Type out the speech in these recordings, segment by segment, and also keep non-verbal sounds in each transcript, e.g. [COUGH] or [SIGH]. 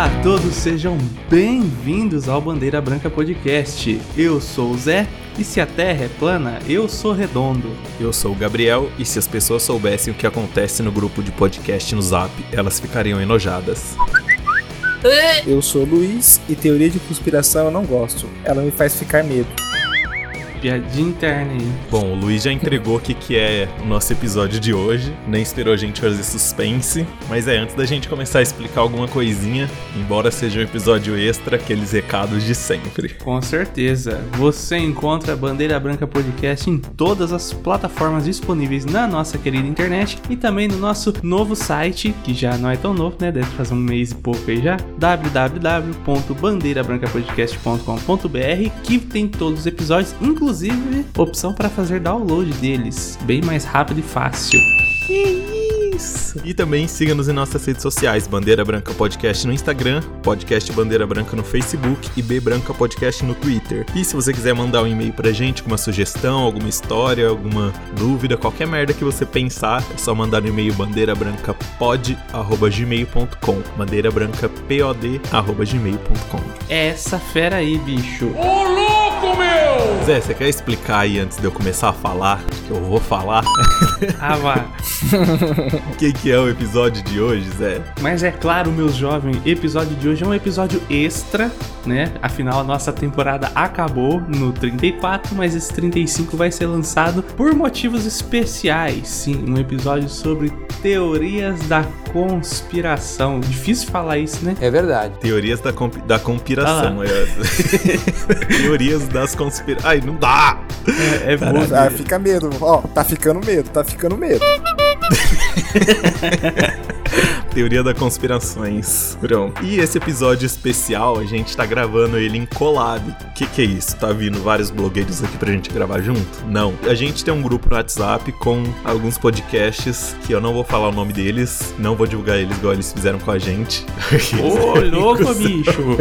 Olá a todos, sejam bem-vindos ao Bandeira Branca Podcast. Eu sou o Zé e se a Terra é plana, eu sou redondo. Eu sou o Gabriel e se as pessoas soubessem o que acontece no grupo de podcast no Zap, elas ficariam enojadas. Eu sou o Luiz e teoria de conspiração eu não gosto. Ela me faz ficar medo. Piadinha interna aí. Bom, o Luiz já entregou o que, que é o nosso episódio de hoje, nem esperou a gente fazer suspense, mas é antes da gente começar a explicar alguma coisinha, embora seja um episódio extra, aqueles recados de sempre. Com certeza. Você encontra a Bandeira Branca Podcast em todas as plataformas disponíveis na nossa querida internet e também no nosso novo site, que já não é tão novo, né? Deve fazer um mês e pouco aí já. www.bandeirabrancapodcast.com.br, que tem todos os episódios, inclusive opção para fazer download deles, bem mais rápido e fácil. Isso! E também siga-nos em nossas redes sociais, Bandeira Branca Podcast no Instagram, Podcast Bandeira Branca no Facebook e B Branca Podcast no Twitter. E se você quiser mandar um e-mail pra gente com uma sugestão, alguma história, alguma dúvida, qualquer merda que você pensar, é só mandar no e-mail bandeirabrancapod.gmail.com bandeirabrancapod.gmail.com É essa fera aí, bicho. Zé, você quer explicar aí antes de eu começar a falar? Que eu vou falar. Ah, vá. O [LAUGHS] que, que é o episódio de hoje, Zé? Mas é claro, meus jovens, episódio de hoje é um episódio extra, né? Afinal, a nossa temporada acabou no 34, mas esse 35 vai ser lançado por motivos especiais. Sim, um episódio sobre teorias da conspiração. Difícil falar isso, né? É verdade. Teorias da, comp da conspiração. Ah. [LAUGHS] Teorias das conspirações. Ai, não dá! É, é bom. Ah, fica medo. Ó, tá ficando medo, tá ficando medo. [LAUGHS] Teoria da conspirações. Pronto. E esse episódio especial, a gente tá gravando ele em collab. O que, que é isso? Tá vindo vários blogueiros aqui pra gente gravar junto? Não. A gente tem um grupo no WhatsApp com alguns podcasts que eu não vou falar o nome deles, não vou divulgar eles igual eles fizeram com a gente. Ô, [LAUGHS] louco, bicho!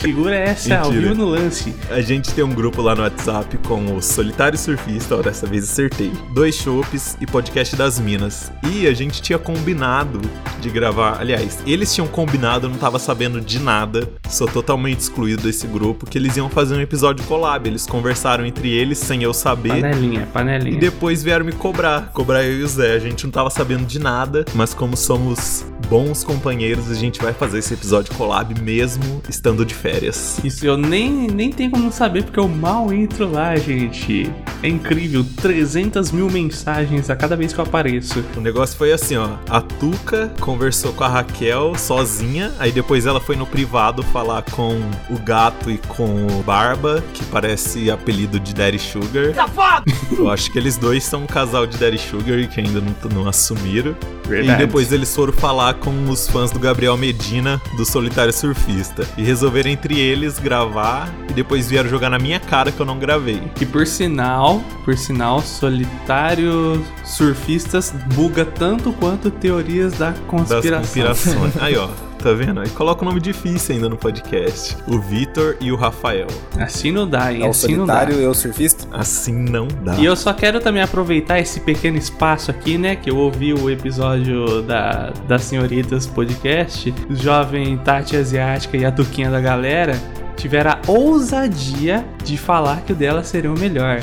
Segura essa, ao Mentira. vivo no lance. A gente tem um grupo lá no WhatsApp com o Solitário Surfista, ó, dessa vez acertei. Dois chopes e podcast das Minas. E a gente tinha combinado de gravar. Aliás, eles tinham combinado, eu não tava sabendo de nada. Sou totalmente excluído desse grupo. Que eles iam fazer um episódio collab. Eles conversaram entre eles sem eu saber. Panelinha, E panelinha. depois vieram me cobrar, cobrar eu e o Zé. A gente não tava sabendo de nada, mas como somos bons companheiros, a gente vai fazer esse episódio collab mesmo estando de férias. Isso eu nem, nem tenho como saber, porque eu mal entro lá, gente. É incrível, 300 mil mensagens a cada vez que eu apareço. O negócio foi assim, ó. A Tuca conversou com a Raquel sozinha, aí depois ela foi no privado falar com o gato e com o Barba, que parece apelido de Daddy Sugar. Eu acho que eles dois são um casal de Daddy Sugar e que ainda não, não assumiram. E depois eles foram falar com os fãs do Gabriel Medina, do Solitário Surfista. E resolveram entre eles gravar e depois vieram jogar na minha cara que eu não gravei. E por sinal, por sinal, solitário surfistas buga tanto quanto teorias da Das conspiração. conspirações. [LAUGHS] Aí, ó. Tá vendo? Aí coloca o nome difícil ainda no podcast. O Vitor e o Rafael. Assim não dá, hein? É o assim não dá. solitário e o surfista. Assim não dá. E eu só quero também aproveitar esse pequeno espaço aqui, né? Que eu ouvi o episódio da, das Senhoritas Podcast. O jovem Tati Asiática e a Tuquinha da galera tiveram a ousadia de falar que o dela seria o melhor.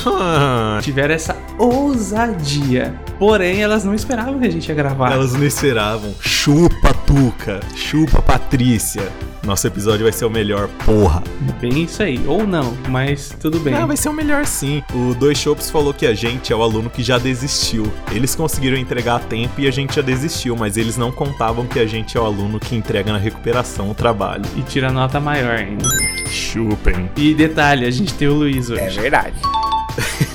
[LAUGHS] Tiveram essa ousadia. Porém, elas não esperavam que a gente ia gravar. Elas não esperavam. Chupa, Tuca. Chupa, Patrícia. Nosso episódio vai ser o melhor, porra. Bem isso aí. Ou não, mas tudo bem. Ah, vai ser o melhor sim. O Dois Shops falou que a gente é o aluno que já desistiu. Eles conseguiram entregar a tempo e a gente já desistiu, mas eles não contavam que a gente é o aluno que entrega na recuperação o trabalho. E tira nota maior ainda. Chupem. E detalhe, a gente tem o Luiz hoje. É verdade.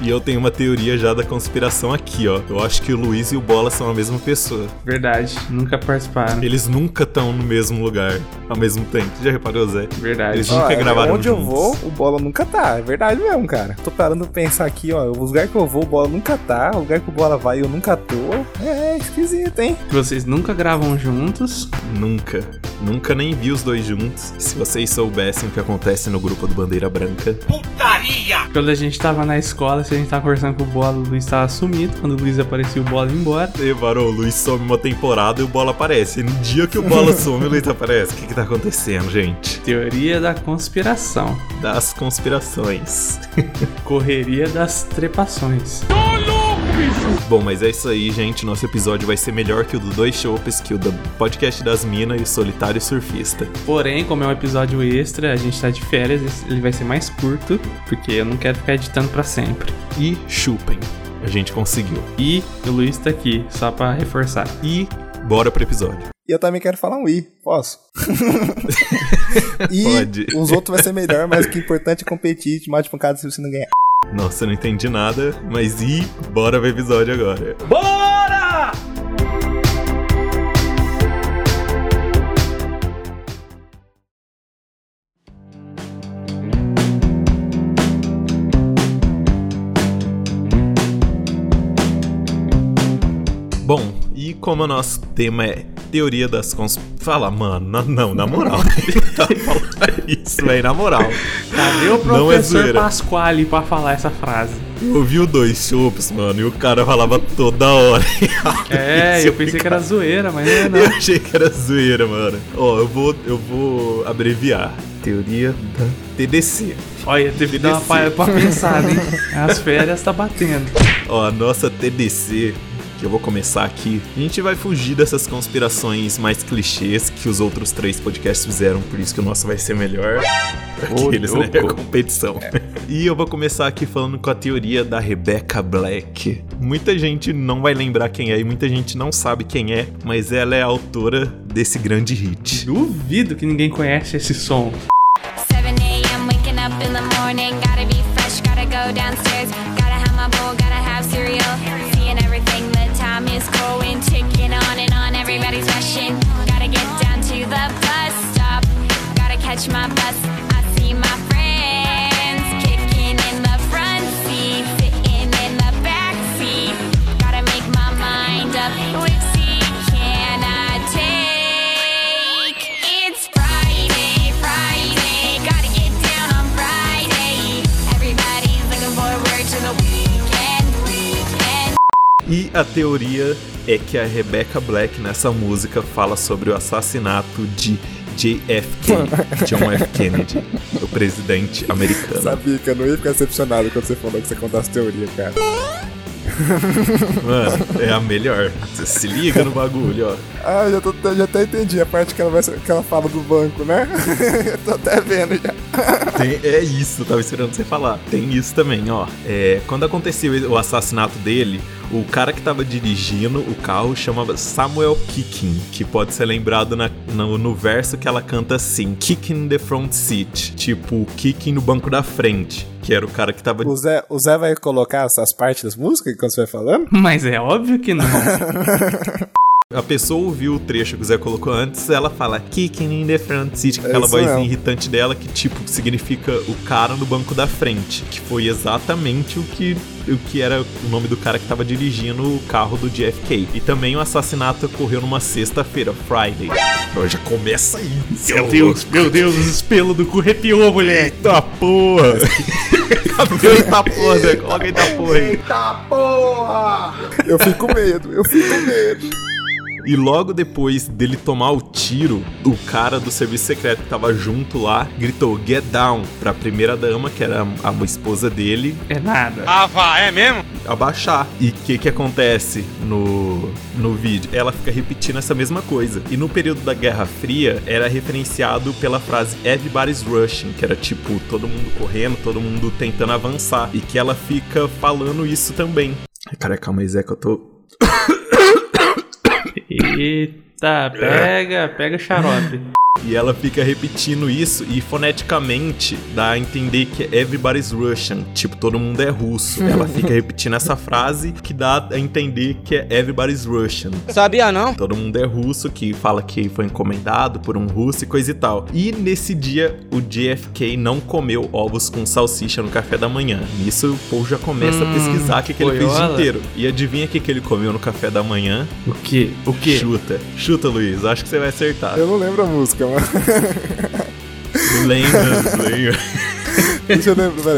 E eu tenho uma teoria já da conspiração aqui, ó. Eu acho que o Luiz e o Bola são a mesma pessoa. Verdade, nunca participaram. Eles nunca estão no mesmo lugar ao mesmo tempo. Já reparou, Zé? Verdade. Eles nunca gravaram Onde eu juntos. vou, o bola nunca tá. É verdade mesmo, cara. Tô parando pra pensar aqui, ó. O lugar que eu vou, o bola nunca tá. O lugar que o bola vai, eu nunca tô. É esquisito, hein? Vocês nunca gravam juntos. Nunca. Nunca nem vi os dois juntos. Se vocês soubessem o que acontece no grupo do Bandeira Branca. Quando a gente tava na escola, se a gente tava conversando com o Bola, o Luiz tava sumido. Quando o Luiz apareceu, o Bola ia embora. E, varou, o Luiz some uma temporada e o Bola aparece. E no dia que o Bola [LAUGHS] some, o Luiz aparece. O que que tá acontecendo, gente? Teoria da conspiração. Das conspirações. Correria das trepações. Bom, mas é isso aí, gente. Nosso episódio vai ser melhor que o do Dois Chopes, que o do podcast das Minas e o Solitário Surfista. Porém, como é um episódio extra, a gente tá de férias, ele vai ser mais curto, porque eu não quero ficar editando pra sempre. E chupem. A gente conseguiu. E o Luiz tá aqui, só pra reforçar. E bora pro episódio. E eu também quero falar um i. Posso? [LAUGHS] [LAUGHS] e Pode. os outros vai ser melhor, mas o que é importante é competir de mate pancada se você não ganhar. Nossa, eu não entendi nada, mas e bora pro episódio agora. Bora! Bom, e como o nosso tema é teoria das cons... Fala, mano, na- não, na moral. [LAUGHS] tá isso, velho, na moral. Cadê o Não é professor zoeira. Pasquale pra falar essa frase? Eu ouvi o dois chupes, mano, e o cara falava toda hora. [LAUGHS] É, eu pensei que era zoeira, mas não é não. Eu achei que era zoeira, mano. Ó, eu vou, eu vou abreviar. Teoria da TDC. Olha, teve que dar uma pra pensar, hein? [LAUGHS] As férias tá batendo. Ó, a nossa TDC, eu vou começar aqui, a gente vai fugir dessas conspirações mais clichês que os outros três podcasts fizeram, por isso que o nosso vai ser melhor. Aqueles, né? louco. Competição. [LAUGHS] E eu vou começar aqui falando com a teoria da Rebecca Black. Muita gente não vai lembrar quem é e muita gente não sabe quem é, mas ela é a autora desse grande hit. Duvido que ninguém conhece esse som. Catch my bus. I see my friends kicking in the front seat, sitting in the back seat. Gotta make my mind up. Which seat can I take? It's Friday, Friday. Gotta get down on Friday. Everybody's looking forward to the weekend, weekend. E a teoria é que a Rebecca Black nessa música fala sobre o assassinato de JFK, John F. Kennedy, o presidente americano. Sabia que eu não ia ficar decepcionado quando você falou que você contasse teoria, cara. Mano, é a melhor. Você se liga no bagulho, ó. Ah, já, tô, já até entendi a parte que ela, vai, que ela fala do banco, né? [LAUGHS] eu tô até vendo já. Tem- é isso, tava esperando você falar. Tem isso também, ó. É, quando aconteceu o assassinato dele, o cara que tava dirigindo o carro chamava Samuel Kicking, que pode ser lembrado na- no, no verso que ela canta assim: Kicking the front seat. Tipo, kicking no banco da frente. Que era o cara que tava. O Zé, o Zé vai colocar essas partes das músicas quando você vai falando? Mas é óbvio que não. [LAUGHS] A pessoa ouviu o trecho que o Zé colocou antes, ela fala kicking in the front seat, com É aquela isso vozinha mesmo. irritante dela que, tipo, significa o cara no banco da frente. Que foi exatamente o que, o que era o nome do cara que tava dirigindo o carro do JFK. E também o assassinato ocorreu numa sexta-feira, Friday. Então já começa aí. Meu Deus, meu Deus, os pelos do cu arrepiou, moleque. Eita porra! O [LAUGHS] eita porra, Zé? Coloca eita porra aí. Eu fico com medo, eu fico com medo. E logo depois dele tomar o tiro, o cara do serviço secreto que tava junto lá gritou Get down pra primeira dama, que era a, a esposa dele, É nada. abaixar. E o que que acontece no, no vídeo? Ela fica repetindo essa mesma coisa. E no período da Guerra Fria, era referenciado pela frase Everybody's rushing, que era tipo todo mundo correndo, todo mundo tentando avançar. E que ela fica falando isso também. Cara, calma aí, Zé, que eu tô... Eita, pega, pega xarope. E ela fica repetindo isso e foneticamente dá a entender que é everybody's Russian, tipo, todo mundo é russo. ela [LAUGHS] fica repetindo essa frase que dá a entender que é everybody's Russian. Sabia não? Todo mundo é russo, que fala que foi encomendado por um russo e coisa e tal. E nesse dia, o JFK não comeu ovos com salsicha no café da manhã. Nisso, o povo já começa Hum, a pesquisar o que, que ele fez o dia inteiro. E adivinha o que, que ele comeu no café da manhã? O quê? O quê? Chuta. Chuta, Luiz. Acho que você vai acertar. Eu não lembro a música, mano. Lembra, lembra. [LAUGHS] [LAUGHS] Deixa eu lembrar.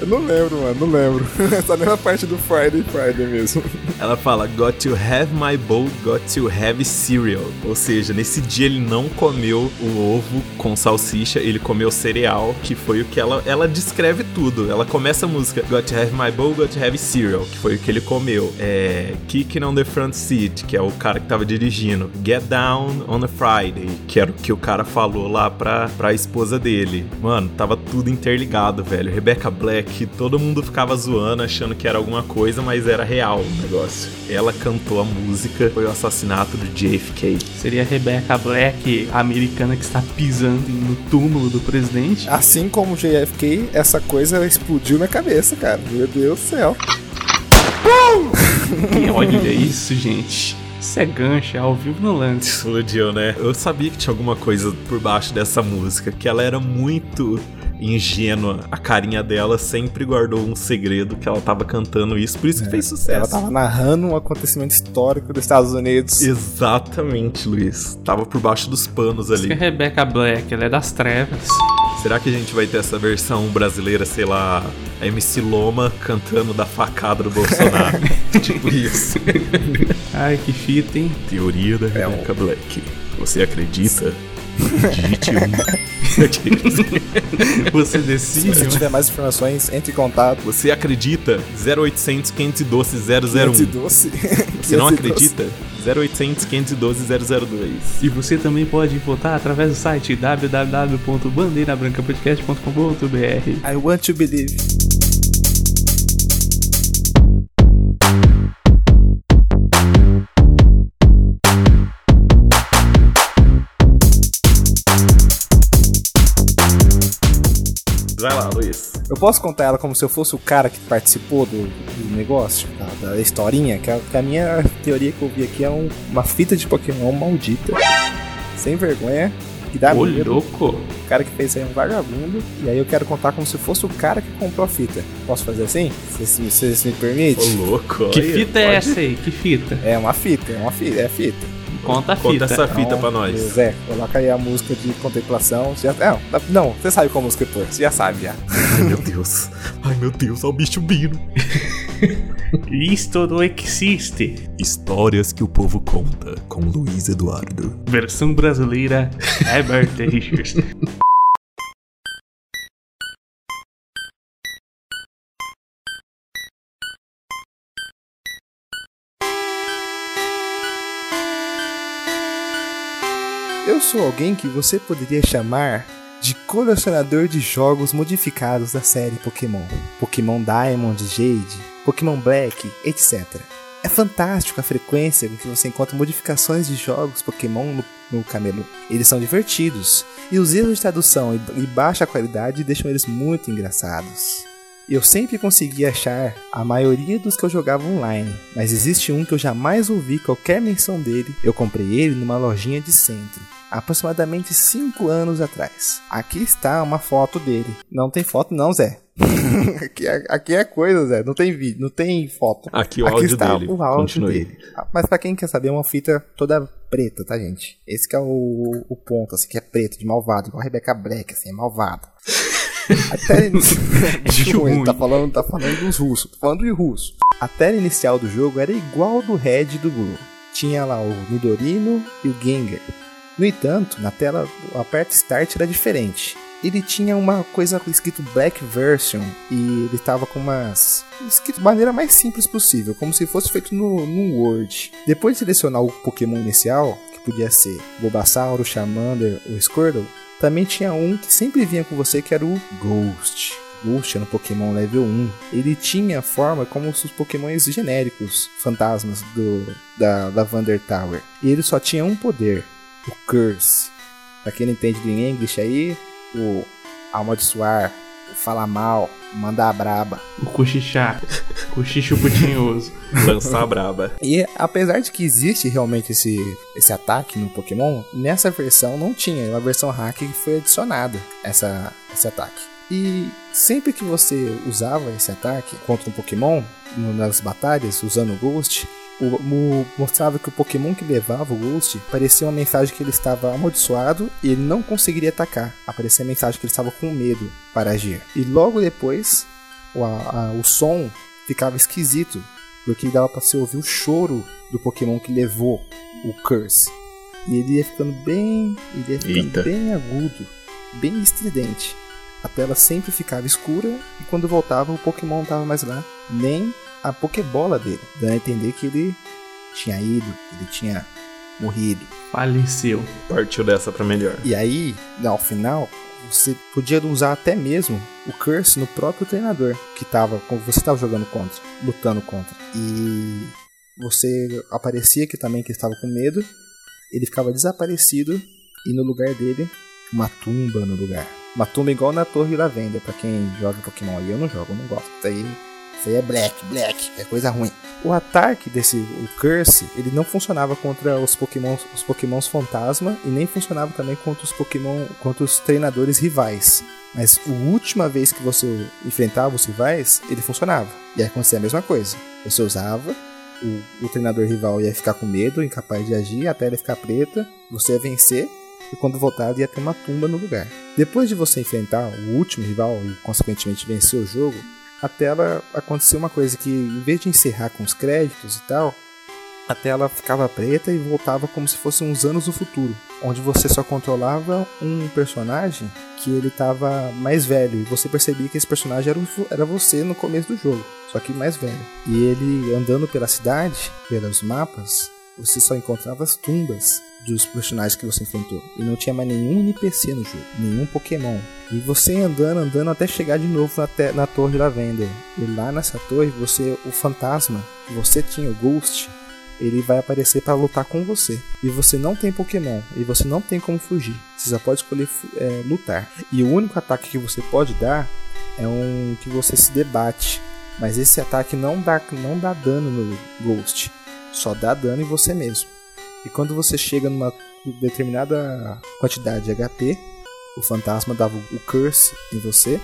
Eu não lembro, mano, não lembro. [LAUGHS] Só lembro a parte do Friday Friday mesmo. Ela fala, got to have my bowl, got to have cereal. Ou seja, nesse dia ele não comeu o ovo com salsicha, ele comeu cereal, que foi o que ela. Ela descreve tudo. Ela começa a música, got to have my bowl, got to have cereal, que foi o que ele comeu. É. Kicking on the front seat, que é o cara que tava dirigindo. Get down on a Friday, que era o que o cara falou lá pra, pra esposa dele. Mano, tava tudo interligado, velho. Rebecca Black, todo mundo ficava zoando, achando que era alguma coisa, mas era real o negócio. Ela cantou a música, foi o assassinato do JFK. Seria a Rebecca Black, a americana que está pisando no túmulo do presidente? Assim como o JFK, essa coisa explodiu na cabeça, cara. Meu Deus do céu. [LAUGHS] E olha isso, gente. Isso é gancho, é ao vivo no lance. Explodiu, né? Eu sabia que tinha alguma coisa por baixo dessa música, que ela era muito ingênua. A carinha dela sempre guardou um segredo que ela tava cantando isso, por isso que fez sucesso. Ela tava narrando um acontecimento histórico dos Estados Unidos. Exatamente, Luiz. Tava por baixo dos panos Isso que é ali. Rebecca Black, ela é das trevas. Será que a gente vai ter essa versão brasileira, sei lá, a MC Loma cantando da facada do Bolsonaro? [LAUGHS] tipo isso. Ai, que fita, hein? Teoria da É um- Rebecca Black. Você acredita? Digite um. [LAUGHS] Você Se decide, você mas- tiver mais informações, entre em contato. Você acredita? 0800 512 001. 512. Você não 512. acredita? 0800 512 002. E você também pode votar através do site www.bandeirabrancapodcast.com.br. I want to believe. Vai lá, Luiz. Eu posso contar ela como se eu fosse o cara que participou do, do negócio, da, da historinha, que a, que a minha teoria que eu vi aqui é um- uma fita de Pokémon maldita, sem vergonha, que dá Ô, medo. louco. O cara que fez isso aí é um vagabundo, e aí eu quero contar como se fosse o cara que comprou a fita. Posso fazer assim? Você me Ô, permite? louco. Que fita é essa aí? Que fita? É uma fita, é uma fita, é fita. Conta a Conta fita. essa fita Então, pra nós. Zé, coloca aí a música de contemplação. Já, não, não, você sabe qual música foi, você já sabe já. Ai, meu Deus. Ai, meu Deus, olha o bicho vindo. [LAUGHS] Isto não existe. Histórias que o povo conta com Luiz Eduardo. Versão brasileira, Herbert Richards. Eu sou alguém que você poderia chamar de colecionador de jogos modificados da série Pokémon. Pokémon Diamond, Jade, Pokémon Black, etc. É fantástico a frequência com que você encontra modificações de jogos Pokémon no, no camelô. Eles são divertidos, e os erros de tradução e, e baixa qualidade deixam eles muito engraçados. Eu sempre consegui achar a maioria dos que eu jogava online, mas existe um que eu jamais ouvi qualquer menção dele. Eu comprei ele numa lojinha de centro, aproximadamente 5 anos atrás. Aqui está uma foto dele. Não tem foto não, Zé. [LAUGHS] aqui, é, aqui é coisa, Zé. Não tem vídeo, não tem foto. Aqui o áudio está dele. o áudio Continue. dele. Ah, Mas pra quem quer saber, é uma fita toda preta, tá, gente? Esse que é o, o ponto, assim, que é preto, de malvado, igual a Rebecca Black, assim, é malvado. [LAUGHS] Até ruim, tá falando, tá falando dos russos, falando de russo. A tela inicial do jogo era igual do Red do Blue. Tinha lá o Midorino e o Gengar. No entanto, na tela, o aperto Start era diferente. Ele tinha uma coisa escrito Black Version e ele tava com umas. escrito de maneira mais simples possível, como se fosse feito no, no Word. Depois de selecionar o Pokémon inicial, que podia ser Bulbasauro, Charmander ou Squirtle, também tinha um que sempre vinha com você que era o Ghost. Ghost era um Pokémon level 1. Ele tinha forma como os Pokémons genéricos, fantasmas do, da, da Vander Tower. E ele só tinha um poder, o Curse. Pra quem não entende do English aí, o amaldiçoar, o falar mal, mandar braba. O cochichar. Cochicho putinhoso. [LAUGHS] Lançar braba. E apesar de que existe realmente esse, esse ataque no Pokémon, nessa versão não tinha. É uma versão hack que foi adicionada essa, esse ataque. E sempre que você usava esse ataque contra um Pokémon nas batalhas, usando o Ghost, o, o- mostrava que o Pokémon que levava o Ghost parecia uma mensagem que ele estava amaldiçoado e ele não conseguiria atacar. Aparecia a mensagem que ele estava com medo para agir. E logo depois, o, a- o som ficava esquisito, porque dava para você ouvir o choro do Pokémon que levou o Curse. E ele ia ficando bem, ele ia ficando Eita. bem agudo, bem estridente. A tela sempre ficava escura e quando voltava o Pokémon não estava mais lá, nem a Pokébola dele, dando a entender que ele tinha ido, ele tinha morrido. Faleceu. Partiu dessa pra melhor. E aí, ao final, você podia usar até mesmo o Curse no próprio treinador que tava, você estava jogando contra, lutando contra. E você aparecia que também que estava com medo, ele ficava desaparecido e no lugar dele uma tumba no lugar. Uma tumba igual na Torre Lavender, pra quem joga Pokémon aí, eu não jogo, eu não gosto. Isso aí, isso aí é black, black, é coisa ruim. O ataque desse o Curse, ele não funcionava contra os Pokémon, os Pokémons fantasma e nem funcionava também contra os Pokémon, contra os treinadores rivais. Mas a última vez que você enfrentava os rivais, ele funcionava. E aí acontecia a mesma coisa. Você usava, o, o treinador rival ia ficar com medo, incapaz de agir, a tela ia ficar preta, você ia vencer, e quando voltava ia ter uma tumba no lugar. Depois de você enfrentar o último rival e consequentemente vencer o jogo, a tela aconteceu uma coisa que em vez de encerrar com os créditos e tal, a tela ficava preta e voltava como se fosse uns anos do futuro, onde você só controlava um personagem que ele estava mais velho e você percebia que esse personagem era, era você no começo do jogo, só que mais velho. E ele andando pela cidade, pelos mapas, você só encontrava as tumbas dos personagens que você enfrentou. E não tinha mais nenhum NPC no jogo, nenhum Pokémon. E você andando, andando até chegar de novo na, te- na Torre Lavender. E lá nessa torre, você, o fantasma você tinha, o Ghost, ele vai aparecer para lutar com você. E você não tem Pokémon, e você não tem como fugir. Você só pode escolher é, lutar. E o único ataque que você pode dar é um que você se debate. Mas esse ataque não dá, não dá dano no Ghost, só dá dano em você mesmo. E quando você chega numa determinada quantidade de HP, o fantasma dava o curse em você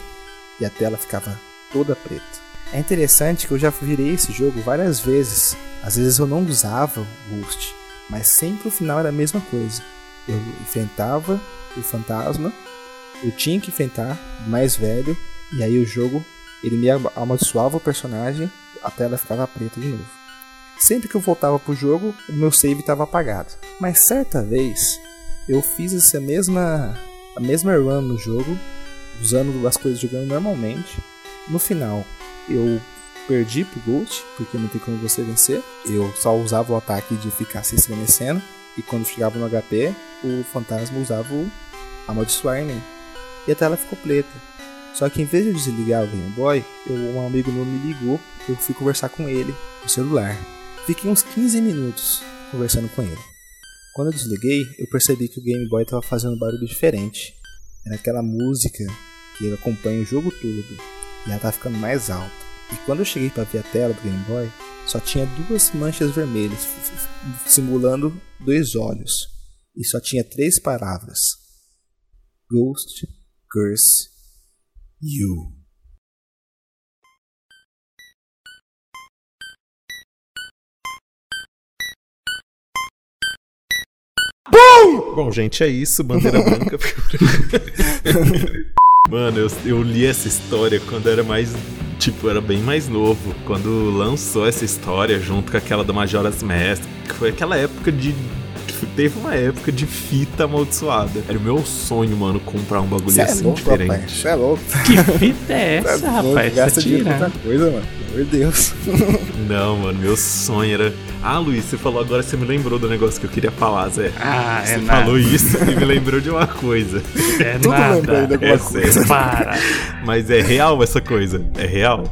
e a tela ficava toda preta. É interessante que eu já virei esse jogo várias vezes. Às vezes eu não usava o Ghost, mas sempre o final era a mesma coisa. Eu enfrentava o fantasma, eu tinha que enfrentar o mais velho, e aí o jogo ele me ama- amaldiçoava o personagem, a tela ficava preta de novo. Sempre que eu voltava pro jogo, o meu save estava apagado. Mas certa vez eu fiz essa mesma a mesma run no jogo, usando as coisas jogando normalmente. No final, eu perdi pro Ghost, porque não tem como você vencer. Eu só usava o ataque de ficar se estremecendo. E quando chegava no HP, o fantasma usava o amaldiçoar em mim. E a tela ficou preta. Só que em vez de eu desligar o Game Boy, eu- um amigo meu me ligou, eu fui conversar com ele no celular. Fiquei uns 15 minutos conversando com ele. Quando eu desliguei, eu percebi que o Game Boy estava fazendo um barulho diferente. Era aquela música que ele acompanha o jogo todo. E ela estava ficando mais alta. E quando eu cheguei para ver a tela do Game Boy, só tinha duas manchas vermelhas, simulando dois olhos. E só tinha três palavras: Ghost, Curse, You. Bom, gente, é isso. Bandeira branca. [LAUGHS] Mano, eu, eu li essa história quando era mais. Tipo, era bem mais novo. Quando lançou essa história junto com aquela do Majora's Mask. Foi aquela época de. Teve uma época de fita amaldiçoada. Era o meu sonho, mano, comprar um bagulho Cê é assim louco, diferente. rapaz. Você é louco. Que fita é [LAUGHS] Cê é essa, louco, rapaz? Gasta dinheiro com outra coisa, mano. Pelo amor de Deus. [LAUGHS] Não, mano, meu sonho era. Ah, Luiz, você falou agora, você me lembrou do negócio que eu queria falar, Zé. Ah, Você é nada. falou isso e me lembrou de uma coisa. É Tudo lembrando de nada. alguma É coisa. sério. Para. Mas é real essa coisa? É real?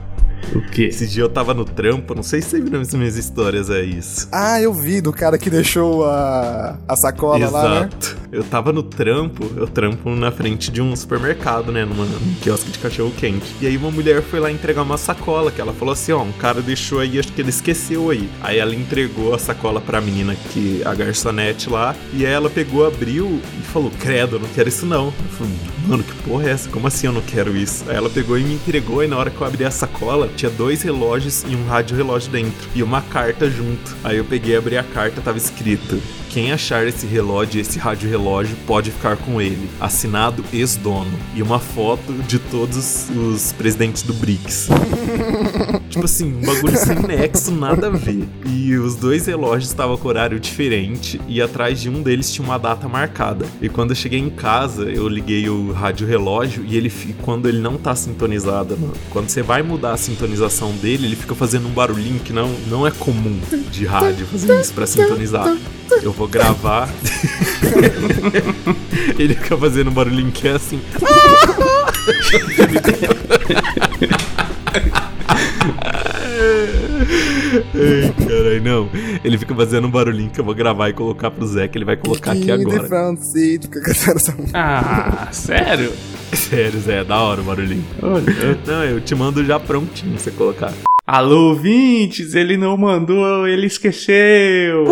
O quê? Esse dia eu tava no trampo, não sei se você viu nas minhas histórias, é isso. Ah, eu vi do cara que deixou a, a sacola lá, né? Eu tava no trampo, eu trampo na frente de um supermercado, né? Numa, num quiosque de cachorro quente. E aí uma mulher foi lá entregar uma sacola, que ela falou assim, ó, um cara deixou aí, acho que ele esqueceu aí. Aí ela entregou a sacola pra menina que a garçonete lá, e aí ela pegou, abriu e falou, credo, eu não quero isso não. Eu falei, mano, que porra é essa? Como assim eu não quero isso? Aí ela pegou e me entregou, e na hora que eu abri a sacola, tinha dois relógios e um rádio relógio dentro. E uma carta junto. Aí eu peguei, abri a carta, tava escrito. Quem achar esse relógio, esse rádio relógio, pode ficar com ele. Assinado ex-dono. E uma foto de todos os presidentes do BRICS. [LAUGHS] tipo assim, um bagulho sem nexo, nada a ver. E os dois relógios estavam com horário diferente. E atrás de um deles tinha uma data marcada. E quando eu cheguei em casa, eu liguei o rádio relógio e ele, quando ele não tá sintonizado, né? quando você vai mudar a sintonização dele, ele fica fazendo um barulhinho que não, não é comum de rádio fazer isso pra sintonizar. Eu vou gravar. [LAUGHS] ele fica fazendo um barulhinho que é assim. [LAUGHS] [LAUGHS] Ai, caralho, não. Ele fica fazendo um barulhinho que eu vou gravar e colocar pro Zé, que ele vai colocar aqui agora. Ah, sério? Sério, Zé, é da hora o barulhinho. Olha. Não, eu te mando já prontinho pra você colocar. Alô, ouvintes, ele não mandou, ele esqueceu.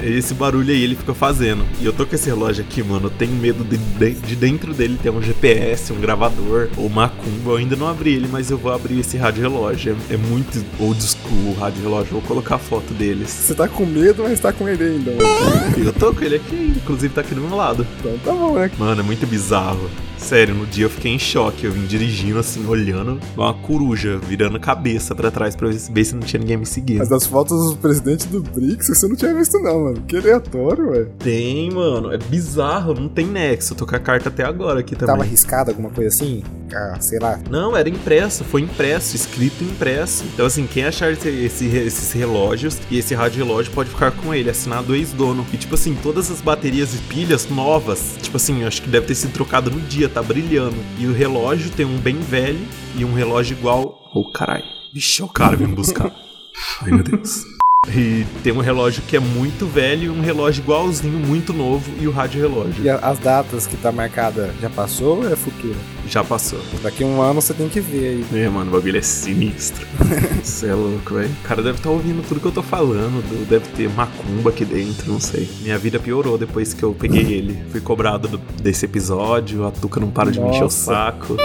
Esse barulho aí ele fica fazendo. E eu tô com esse relógio aqui, mano. Eu tenho medo de, de, de dentro dele ter um GPS, um gravador ou macumba. Eu ainda não abri ele, mas eu vou abrir esse rádio relógio. É, é muito old school o rádio relógio. Vou colocar a foto deles. Você tá com medo, mas tá com ele ainda. mano. Eu tô com ele aqui, inclusive tá aqui do meu lado. Então tá bom, né? Mano, é muito bizarro. Sério, no dia eu fiquei em choque. Eu vim dirigindo assim, olhando, uma coruja, virando a cabeça pra trás pra ver se- não tinha ninguém me seguindo. Mas das fotos do presidente do BRICS, você não tinha visto não, mano. Que aleatório, velho. Tem, mano. É bizarro, não tem nexo. Eu tô com a carta até agora aqui também. Tava arriscado alguma coisa assim? Ah, sei lá. Não, era impresso, foi impresso, escrito impresso. Então, assim, quem achar esse- esse- esses relógios e esse rádio relógio pode ficar com ele, assinado ex-dono. E, tipo assim, todas as baterias e pilhas novas, tipo assim, acho que deve ter sido trocado no dia, tá brilhando. E o relógio tem um bem velho e um relógio igual. Ô, caralho. Vixe, é o cara vindo buscar. [LAUGHS] Ai, meu Deus. E tem um relógio que é muito velho e um relógio igualzinho, muito novo, e o rádio relógio. E as datas que tá marcada já passou ou é futuro? Já passou. Daqui um ano você tem que ver aí. É, mano, o bagulho é sinistro. [LAUGHS] Você é louco, velho. O cara deve estar ouvindo tudo que eu tô falando. do- Deve ter macumba aqui dentro, não sei. Minha vida piorou depois que eu peguei [LAUGHS] ele. Fui cobrado do- desse episódio. A Tuca não para de me encher o saco.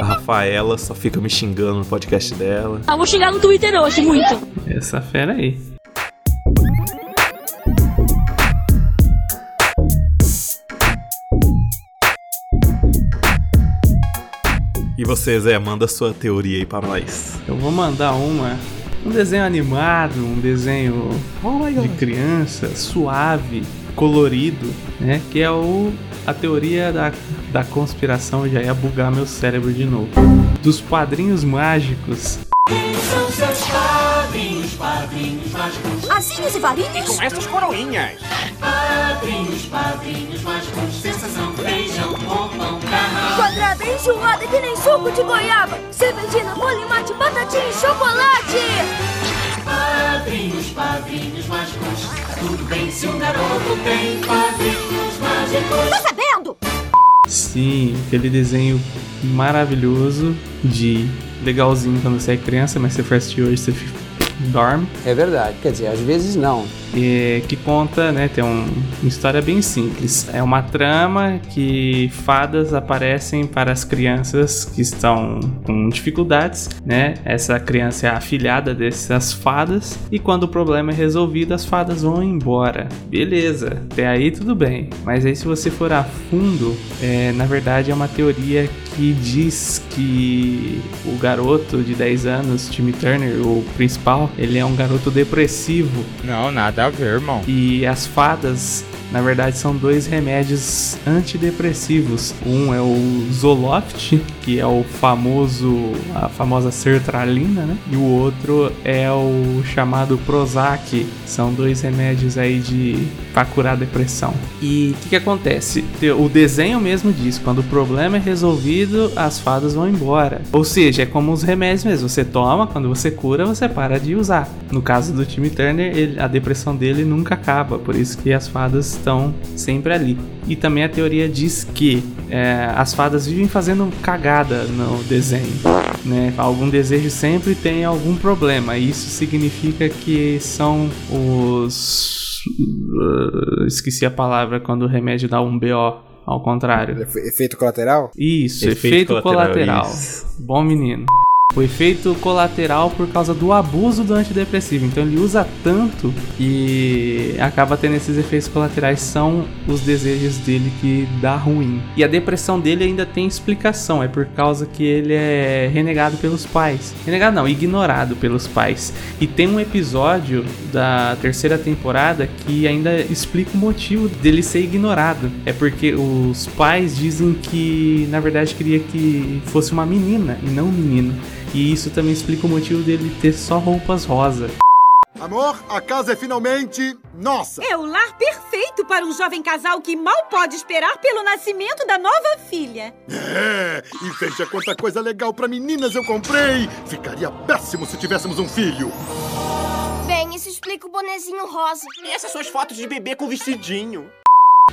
A Rafaela só fica me xingando no podcast dela. Ah, vou xingar no Twitter hoje, muito. Essa fera aí. E você, Zé, manda sua teoria aí pra nós. Eu vou mandar uma. Um desenho animado, um desenho de criança, suave, colorido, né? Que é o. A teoria da, da conspiração já ia bugar meu cérebro de novo. Dos quadrinhos mágicos. Asinhos e varinhos? Com estas coroinhas. Quadrada enjoada que nem suco de goiaba. Cervejina, polimate, batatinha e chocolate. Tá sabendo? Sim, aquele desenho maravilhoso de legalzinho quando você é criança, mas você for assistir hoje você fica- dorme. É verdade. Quer dizer, às vezes não. É, que conta, né, tem um- uma história bem simples. É uma trama que fadas aparecem para as crianças que estão com dificuldades, né? Essa criança é a afilhada dessas fadas e quando o problema é resolvido, as fadas vão embora. Beleza, até aí tudo bem. Mas aí se você for a fundo, é, na verdade é uma teoria que diz que o garoto de 10 anos, Timmy Turner, o principal, ele é um garoto depressivo Não, nada a ver, irmão. e as fadas, na verdade, são dois remédios antidepressivos. Um é o Zoloft, que é o famoso, a famosa sertralina, né? E o outro é o chamado Prozac. São dois remédios aí de pra curar a depressão. E o que, que acontece? O desenho mesmo diz: quando o problema é resolvido, as fadas vão embora. Ou seja, é como os remédios mesmo. Você toma, quando você cura, você para de usar. No caso do Timmy Turner, ele, a depressão dele nunca acaba, por isso que as fadas estão sempre ali. E também a teoria diz que é, as fadas vivem fazendo cagada no desenho. Né? Algum desejo sempre tem algum problema. E isso significa que são os. uh, esqueci a palavra quando o remédio dá um BO. Ao contrário. Efe- Efeito colateral? Isso, Efeito efeito, colateral, colateral. isso. Bom menino. O efeito colateral por causa do abuso do antidepressivo. Então ele usa tanto que acaba tendo esses efeitos colaterais. São os desejos dele que dá ruim. E a depressão dele ainda tem explicação. É por causa que ele é renegado pelos pais. Renegado não, ignorado pelos pais. E tem um episódio da terceira temporada que ainda explica o motivo dele ser ignorado. É porque os pais dizem que, na verdade, queria que fosse uma menina e não um menino. E isso também explica o motivo dele ter só roupas rosa. Amor, a casa é finalmente nossa. É o lar perfeito para um jovem casal que mal pode esperar pelo nascimento da nova filha. É, e veja quanta coisa legal pra meninas eu comprei. Ficaria péssimo se tivéssemos um filho. Bem, isso explica o bonezinho rosa. E essas suas fotos de bebê com vestidinho?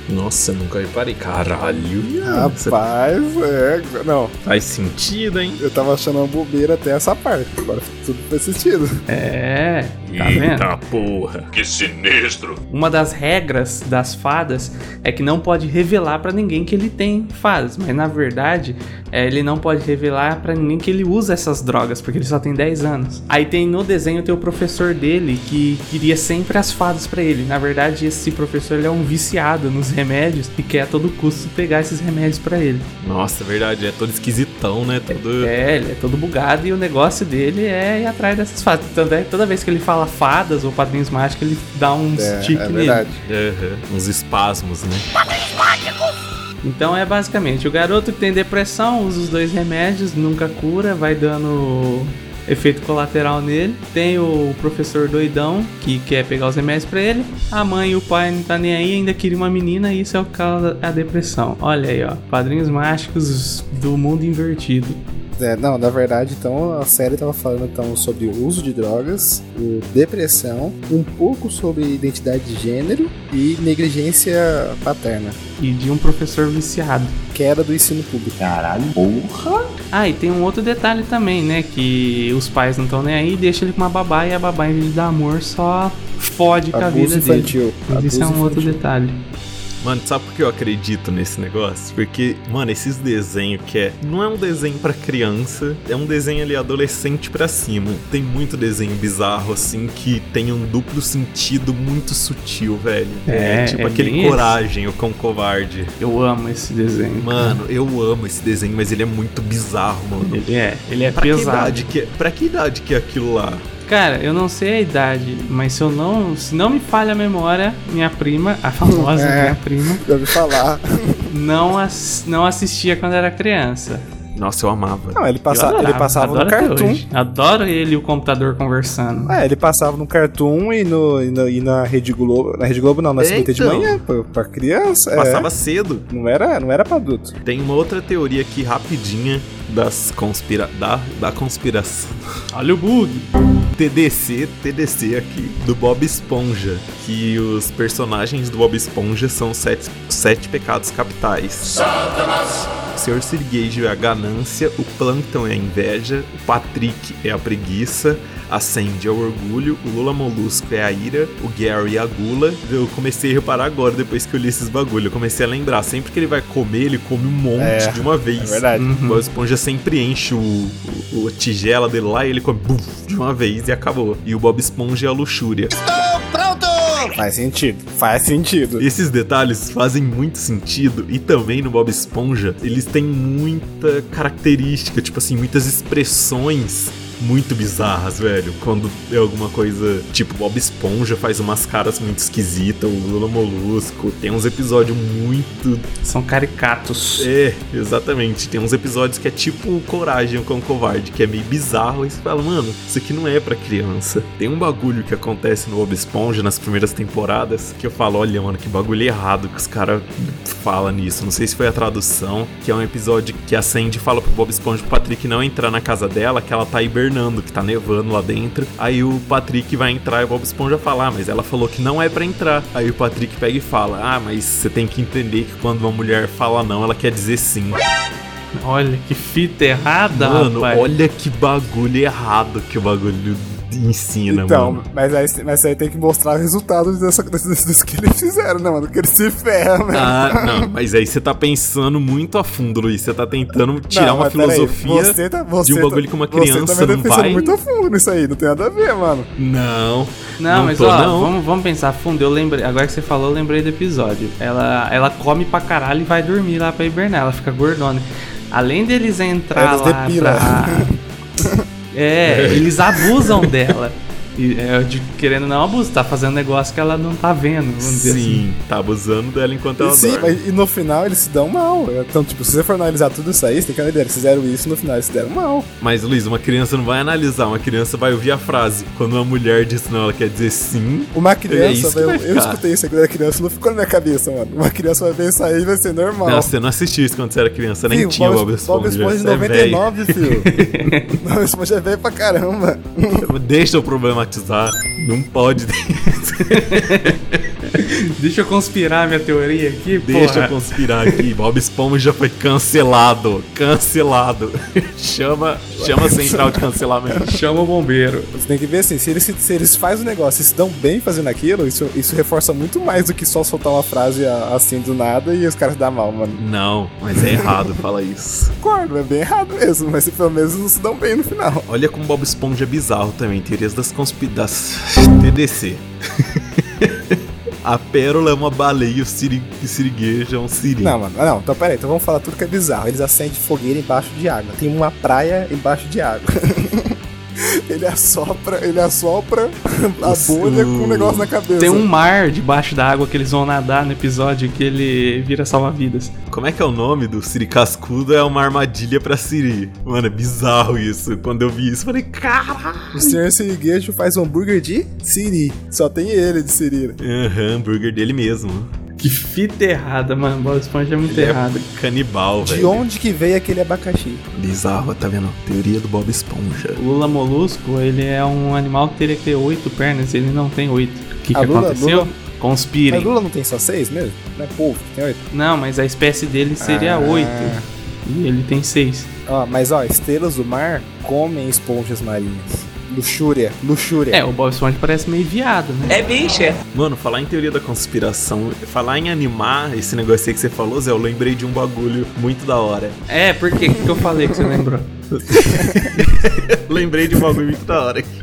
Nossa, nunca reparei. Caralho. Rapaz, é. Não, faz sentido, hein? eu tava achando uma bobeira até essa parte. Agora tudo faz sentido. É, tá vendo? Eita porra. Que sinistro. Uma das regras das fadas é que não pode revelar pra ninguém que ele tem fadas, mas na verdade é, ele não pode revelar pra ninguém que ele usa essas drogas, porque ele só tem 10 anos. Aí tem no desenho tem o professor dele que queria sempre as fadas pra ele. Na verdade, esse professor ele é um viciado nos remédios e quer a todo custo pegar esses remédios pra ele. Nossa, verdade. É todo esquisitão, né? Todo. É, ele é todo bugado e o negócio dele é ir atrás dessas fadas. Tanto é que toda vez que ele fala fadas ou padrinhos mágicos, ele dá um É, stick é nele. verdade. Aham, Uns espasmos, né? Então é basicamente, o garoto que tem depressão usa os dois remédios, nunca cura, vai dando efeito colateral nele. Tem o professor doidão que quer pegar os remédios pra ele. A mãe e o pai não tá nem aí, ainda queria uma menina e isso é o causa da depressão. Olha aí, ó, padrinhos mágicos do mundo invertido. É, não, na verdade, então a série tava falando então sobre o uso de drogas, o depressão, um pouco sobre identidade de gênero e negligência paterna, E de um professor viciado. queda do ensino público. Caralho, porra. Ah, e tem um outro detalhe também, né? Que os pais não estão nem aí, deixa ele com uma babá e a babá, em vez de dar amor, só fode com a vida Abuso infantil. dele. Mas isso é um Abuso outro infantil. detalhe. Mano, sabe por que eu acredito nesse negócio? Porque, mano, esses desenhos que é. Não é um desenho pra criança, é um desenho ali adolescente pra cima. Tem muito desenho bizarro, assim, que tem um duplo sentido muito sutil, velho. É, tipo é aquele bem esse. coragem, o cão covarde. Eu amo esse desenho. Mano, eu amo esse desenho, mas ele é muito bizarro, mano. Ele é, ele é Pra que, pesado. idade que, é- pra que idade que é aquilo lá? Cara, eu não sei a idade, mas se eu não, se não me falha a memória, minha prima, a famosa [LAUGHS] É. minha prima, Já ouvi falar. não, ass- não assistia quando era criança. Nossa, eu amava. Não, ele, passa, ele adorava, passava no Cartoon. Adoro ele e o computador conversando. É, ele passava no Cartoon e, no, e, no- e na Rede Globo. Na Rede Globo não, na SBT de Então. manhã, pô, pra criança. é. Passava cedo. Não era, não era pra adulto. Tem uma outra teoria aqui rapidinha das conspira da, da conspiração. Olha o bug. TDC, TDC aqui, do Bob Esponja, que os personagens do Bob Esponja são sete, sete pecados capitais. O Sr. Sirigueijo é a ganância, o Plankton é a inveja, o Patrick é a preguiça, a Sandy é o orgulho, o Lula Molusco é a ira, o Gary é a gula. Eu comecei a reparar agora, depois que eu li esses bagulho, eu comecei a lembrar, sempre que ele vai comer, ele come um monte É, de uma vez. É verdade. Uhum. O Bob Esponja sempre enche o, o, o tigela dele lá e ele come buf, de uma vez e acabou. E o Bob Esponja é a luxúria. Faz sentido. Faz sentido. Esses detalhes fazem muito sentido e também no Bob Esponja eles têm muita característica, tipo assim, muitas expressões muito bizarras, velho. Quando é alguma coisa, tipo Bob Esponja faz umas caras muito esquisitas, o Lula Molusco, tem uns episódios muito São caricatos. é, exatamente. Tem uns episódios que é tipo Coragem com o Covarde, que é meio bizarro. E você fala, mano, isso aqui não é pra criança. Tem um bagulho que acontece no Bob Esponja nas primeiras temporadas que eu falo, olha, mano, que bagulho errado que os caras falam nisso. Não sei se foi a tradução, que é um episódio que a Sandy fala pro Bob Esponja pro Patrick não entrar na casa dela, que ela tá hibernando, que tá nevando lá dentro. Aí o Patrick vai entrar e o Bob Esponja fala, ah, mas ela falou que não é pra entrar. Aí o Patrick pega e fala, ah, mas você tem que entender que quando uma mulher fala não, ela quer dizer sim. Olha que fita errada, Mano, rapaz. olha que bagulho errado que o bagulho ensina, Então, mano. mas aí, mas aí tem que mostrar o resultado dessa, [LAUGHS] desse, desse que eles fizeram, né, mano? Que eles se ferram, né? Ah, [LAUGHS] não, mas aí você tá pensando muito a fundo, Luiz. Você tá tentando tirar Não, uma filosofia você tá- você de um tá- bagulho que uma Você criança também não tá pensando vai. muito a fundo nisso aí, não tem nada a ver, mano. Não. Não, mas tô, ó, não. Vamos, vamos pensar a fundo. Eu lembrei, agora que você falou, eu lembrei do episódio. Ela, ela come pra caralho e vai dormir lá pra hibernar. Ela fica gordona. Além deles entrar Eles lá depilam. pra. [LAUGHS] É, eles abusam dela. [LAUGHS] E, é, de, querendo não abuso, tá fazendo negócio que ela não tá vendo, vamos dizer assim. Sim, tá abusando dela enquanto ela sim, dorme. mas, e no final eles se dão mal. Então, tipo, se você for analisar tudo isso aí, você tem que analisar. Eles fizeram isso no final eles se deram mal. Mas, Luiz, uma criança não vai analisar, uma criança vai ouvir a frase. Quando uma mulher diz não, ela quer dizer sim. Uma É criança, eu, vai eu ficar. escutei isso quando era criança, não ficou na minha cabeça, mano. Uma criança vai ver isso aí e vai ser normal. Não, você não assistiu isso quando você era criança, nem Sim, tinha Bob, Bob Esponja. Bob Esponja de você é velho. 99, filho. [LAUGHS] Bob Esponja é velho pra caramba. Deixa eu problematizar. Não pode. [LAUGHS] Deixa eu conspirar minha teoria aqui, Deixa porra. eu conspirar aqui. Bob Esponja foi cancelado. Cancelado. chama, chama a central de cancelamento. Chama o bombeiro. Você tem que ver assim, se eles, se, eles fazem o negócio e se dão bem fazendo aquilo, isso, isso reforça muito mais do que só soltar uma frase assim do nada e os caras dão mal, mano. Não, mas é errado falar isso. Concordo, é bem errado mesmo, mas pelo menos não se dão bem no final. Olha como Bob Esponja é bizarro também. Teorias das conspirações. TDC. [LAUGHS] A pérola é uma baleia o siri- siriguejo é um siri. Não, mano, não, então peraí, então vamos falar tudo que é bizarro. Eles acendem fogueira embaixo de água. Tem uma praia embaixo de água. [LAUGHS] ele assopra, ele assopra a bolha com um negócio na cabeça. Tem um mar debaixo da água que eles vão nadar no episódio que ele vira salva-vidas. Como é que é o nome do Siri Cascudo? É uma armadilha pra Siri. Mano, é bizarro isso. Quando eu vi isso, eu falei, caralho. O senhor Siriguejo faz um hambúrguer de Siri. Só tem ele de Siri. né? Aham, hambúrguer dele mesmo. Que fita errada, mano. Bob Esponja é muito Ele errado. é canibal, De velho. onde que veio aquele abacaxi? Bizarro, tá vendo? Teoria do Bob Esponja. O Lula Molusco, ele é um animal que teria que ter oito pernas, ele não tem oito. O que, A que Lula- aconteceu? Lula- Conspirem. Mas Lula não tem só seis mesmo? Não é povo tem oito? Não, mas a espécie dele seria Ah. oito. E ele tem seis. Ó, mas ó, estrelas do mar comem esponjas marinhas. Luxúria, luxúria. É, o Bob Esponja parece meio viado, né? É bicho, é. Mano, falar em teoria da conspiração, falar em animar, esse negócio aí que você falou, Zé, eu lembrei de um bagulho muito da hora. É, por quê? O que, eu falei que você lembrou? [LAUGHS] lembrei de um bagulho muito da hora aqui.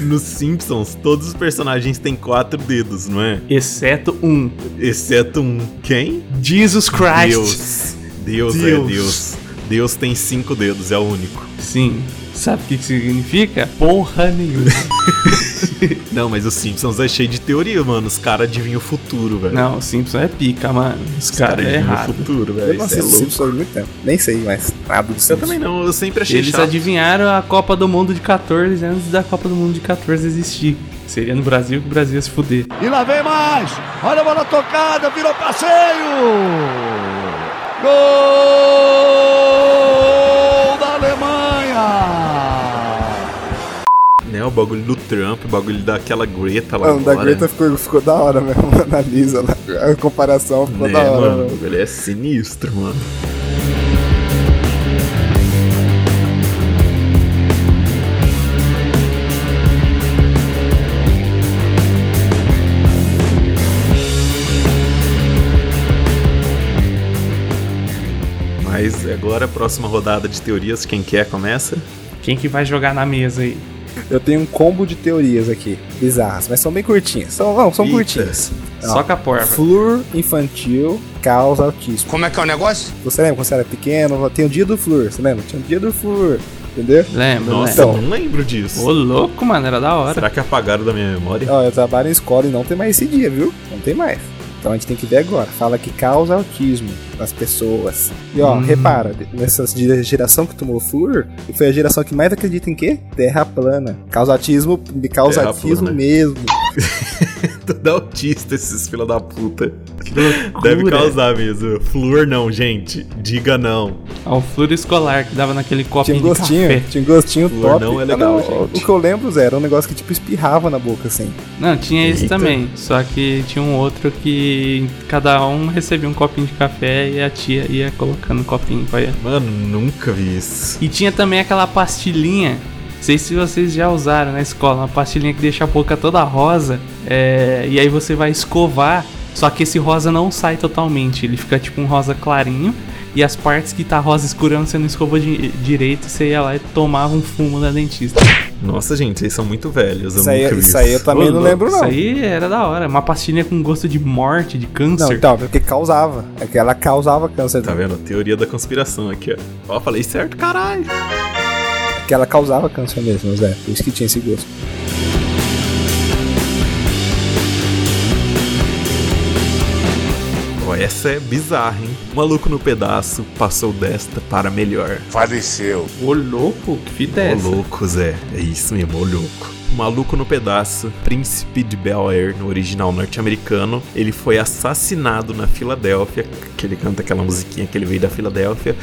Nos Simpsons, todos os personagens têm quatro dedos, não é? Exceto um. Exceto um. Quem? Jesus Christ. Deus. Deus, é Deus. Deus. Tem cinco dedos, é o único. Sim. Sabe o que, que significa? Porra nenhuma. [LAUGHS] Não, mas os Simpsons é cheio de teoria, mano. Os caras adivinham o futuro, velho. Não, o Simpson é pica, mano. Os Os caras caras é adivinham o errado. futuro, Eu velho. não Isso é assisto louco. Simpsons há muito tempo. Nem sei mais nada do Eu Simpsons. também não, eu sempre achei Eles chato. adivinharam a Copa do Mundo de 14 antes da Copa do Mundo de 14 existir. Seria no Brasil que o Brasil ia se fuder. E lá vem mais! Olha a bola tocada, virou passeio! Gol o bagulho do Trump, o bagulho daquela Greta lá Mano, da agora. Greta ficou, ficou da hora mesmo. [LAUGHS] Analisa lá. A comparação ficou Né, da hora. mano, o mano. bagulho é sinistro, mano. Mas agora, a próxima rodada de teorias, quem quer começa? Quem que vai jogar na mesa aí? Eu tenho um combo de teorias aqui, bizarras, mas são bem curtinhas. São, não, são Eita. curtinhas. Só com a porva. Flúor infantil causa autismo. Como é que é o negócio? Você lembra quando você era pequeno? Tem o dia do flúor, você lembra? Tinha o dia do flúor. Entendeu? Lembro, Nossa, lembro. eu não lembro disso. Ô, louco, mano, era da hora. Será que apagaram da minha memória? Ó, eu trabalho em escola e não tem mais esse dia, viu? Não tem mais. Então a gente tem que ver agora. Fala que causa autismo nas pessoas. E ó, Hum. repara, nessa geração que tomou flúor, foi a geração que mais acredita em quê? Terra plana. Causa autismo, causa autismo mesmo. [LAUGHS] Tudo autista esses fila da puta. Que loucura. Deve causar mesmo. Flúor não, gente. Diga não. Ó, o flúor escolar que dava naquele Tinha copinho de gostinho, café. tinha um gostinho Flúor top. não é Ah, legal, não, gente. O que eu lembro, Zé, era um negócio que tipo espirrava na boca, assim. Não, tinha esse Eita. também. Só que tinha um outro que cada um recebia um copinho de café e a tia ia colocando o copinho pra ir. Mano, nunca vi isso. E tinha também aquela pastilhinha. Não sei se vocês já usaram na escola, uma pastilhinha que deixa a boca toda rosa. é, e aí você vai escovar. Só que esse rosa não sai totalmente. Ele fica tipo um rosa clarinho. E as partes que tá rosa escurão você não escovou di- direito. Você ia lá e tomava um fumo da dentista. Nossa, gente, vocês são muito velhos. Eu Isso aí, isso aí eu também Ô, não lembro, não. Isso aí era da hora. Uma pastilhinha com gosto de morte, de câncer. Não, então, porque causava. É que ela causava câncer. Tá vendo? Teoria da conspiração aqui, ó. Ó, falei certo, caralho. Que ela causava câncer mesmo, Zé. Por isso que tinha esse gosto. Ó, essa é bizarra, hein? O maluco no pedaço passou desta para melhor. Faleceu. Ô louco, que fita é Ô essa? louco, Zé. É isso mesmo, ô louco. O Maluco no Pedaço, Príncipe de Bel Air, no original norte-americano, ele foi assassinado na Filadélfia, que ele canta aquela musiquinha que ele veio da Filadélfia.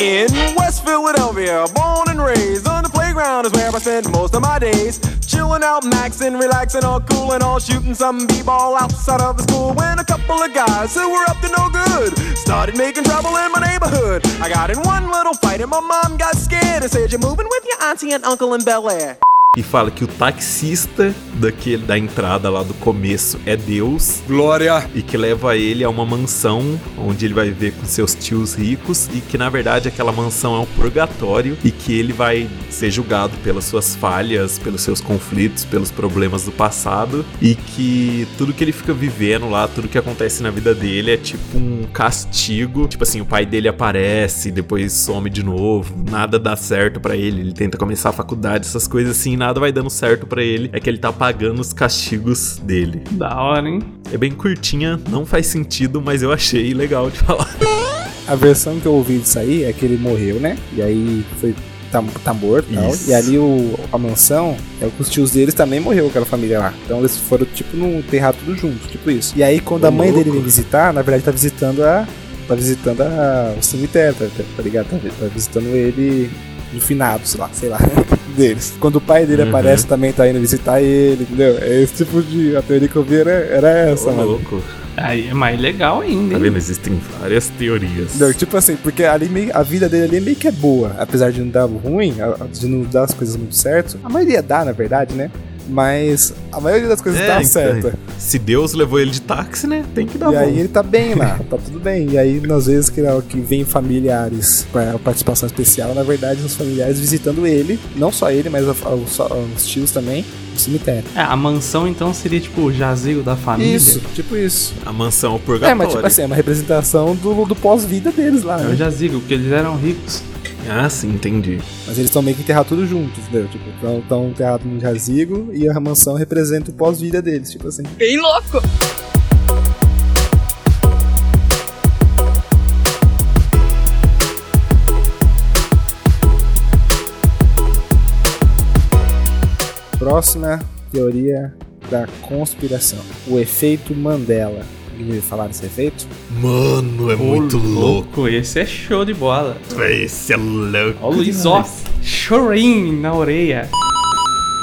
In West Philadelphia, born and raised on the playground is where I spend most of my days. Chilling out, maxing, relaxing, all cool and all shooting some b-ball outside of the school. When a couple of guys who were up to no good started making trouble in my neighborhood. I got in one little fight and my mom got scared and said, "You're moving with your auntie and uncle in Bel Air." E fala que o taxista daquele, da entrada lá do começo é Deus. Glória! E que leva ele a uma mansão onde ele vai viver com seus tios ricos. E que na verdade aquela mansão é um purgatório. E que ele vai ser julgado pelas suas falhas, pelos seus conflitos, pelos problemas do passado. E que tudo que ele fica vivendo lá, tudo que acontece na vida dele é tipo um castigo. Tipo assim, o pai dele aparece, depois some de novo. Nada dá certo pra ele. Ele tenta começar a faculdade, essas coisas assim nada vai dando certo pra ele, é que ele tá pagando os castigos dele. Da hora, hein? É bem curtinha, não faz sentido, mas eu achei legal de falar. A versão que eu ouvi disso aí é que ele morreu, né? E aí foi. Tá, tá morto e tal. E ali o, a mansão, é que os tios deles também morreu, aquela família lá. Então eles foram, tipo, no enterrar tudo junto, tipo isso. E aí, quando Ô, a mãe louco. dele vem visitar, na verdade tá visitando a. Tá visitando a, o cemitério, tá, tá- ligado? Tá, tá visitando ele no finado, sei lá, sei lá, [LAUGHS] deles. Quando o pai dele Uhum. aparece, também tá indo visitar ele, entendeu? É esse tipo de. A teoria que eu vi era, era essa, Ô, mano. louco. Aí é mais legal ainda, Tá hein? vendo? Existem várias teorias. Não, tipo assim, porque ali meio, a vida dele ali meio que é boa. Apesar de não dar ruim, de não dar as coisas muito certo. A maioria dá, na verdade, né? Mas a maioria das coisas É, dá então, certa. Se Deus levou ele de táxi, né? Tem que dar E aí bom. ele tá bem lá, tá tudo bem. E aí, às vezes, que, que vem familiares pra participação especial, na verdade, os familiares visitando ele, não só ele, mas a- a- os, os tios também, no cemitério. É, a mansão então seria tipo o jazigo da família. Isso, tipo isso. A mansão é o É, purgatório. mas tipo assim, é uma representação do, do pós-vida deles lá, É o né? jazigo, porque eles eram ricos. Ah, sim, entendi. Mas eles estão meio que enterrados tudo juntos, entendeu? Tipo, estão enterrados no jazigo e a mansão representa o pós-vida deles, tipo assim. Bem louco! Próxima teoria da conspiração. O efeito Mandela. Já ouviu falar desse efeito? Mano, é muito Ô, louco. Esse é show de bola. Esse é louco. Ó o Luiz, ó. Chorinho na orelha.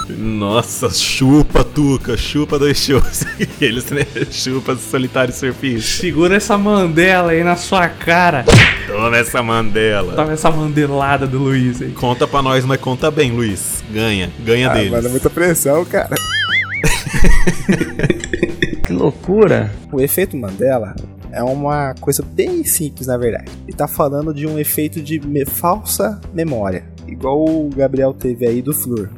Nossa, chupa, Tuca, chupa dois shows. [LAUGHS] Eles, né? Chupa solitário surfista. Segura essa mandela aí na sua cara. Toma essa mandela. Toma essa mandelada do Luiz aí. Conta pra nós, mas conta bem, Luiz. Ganha, ganha Ah, deles. mano, é muita pressão, cara. [LAUGHS] Que loucura. O efeito Mandela é uma coisa bem simples, na verdade. Ele tá falando de um efeito de me- falsa memória. Igual o Gabriel teve aí do Flur.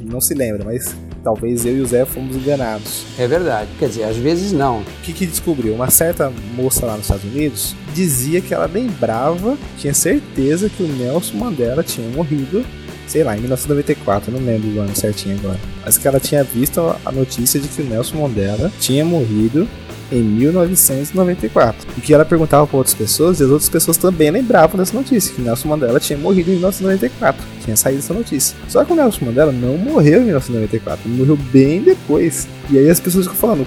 Ele não se lembra, mas talvez eu e o Zé fomos enganados. É verdade. Quer dizer, às vezes não. O que, que descobriu? Uma certa moça lá nos Estados Unidos dizia que ela lembrava, tinha certeza que o Nelson Mandela tinha morrido sei lá, em 1994, eu não lembro o ano certinho agora. Mas que ela tinha visto a notícia de que o Nelson Mandela tinha morrido em 1994. E que ela perguntava para outras pessoas e as outras pessoas também lembravam dessa notícia, que Nelson Mandela tinha morrido em 1994. Tinha saído essa notícia. Só que o Nelson Mandela não morreu em 1994, ele morreu bem depois. E aí as pessoas ficam falando,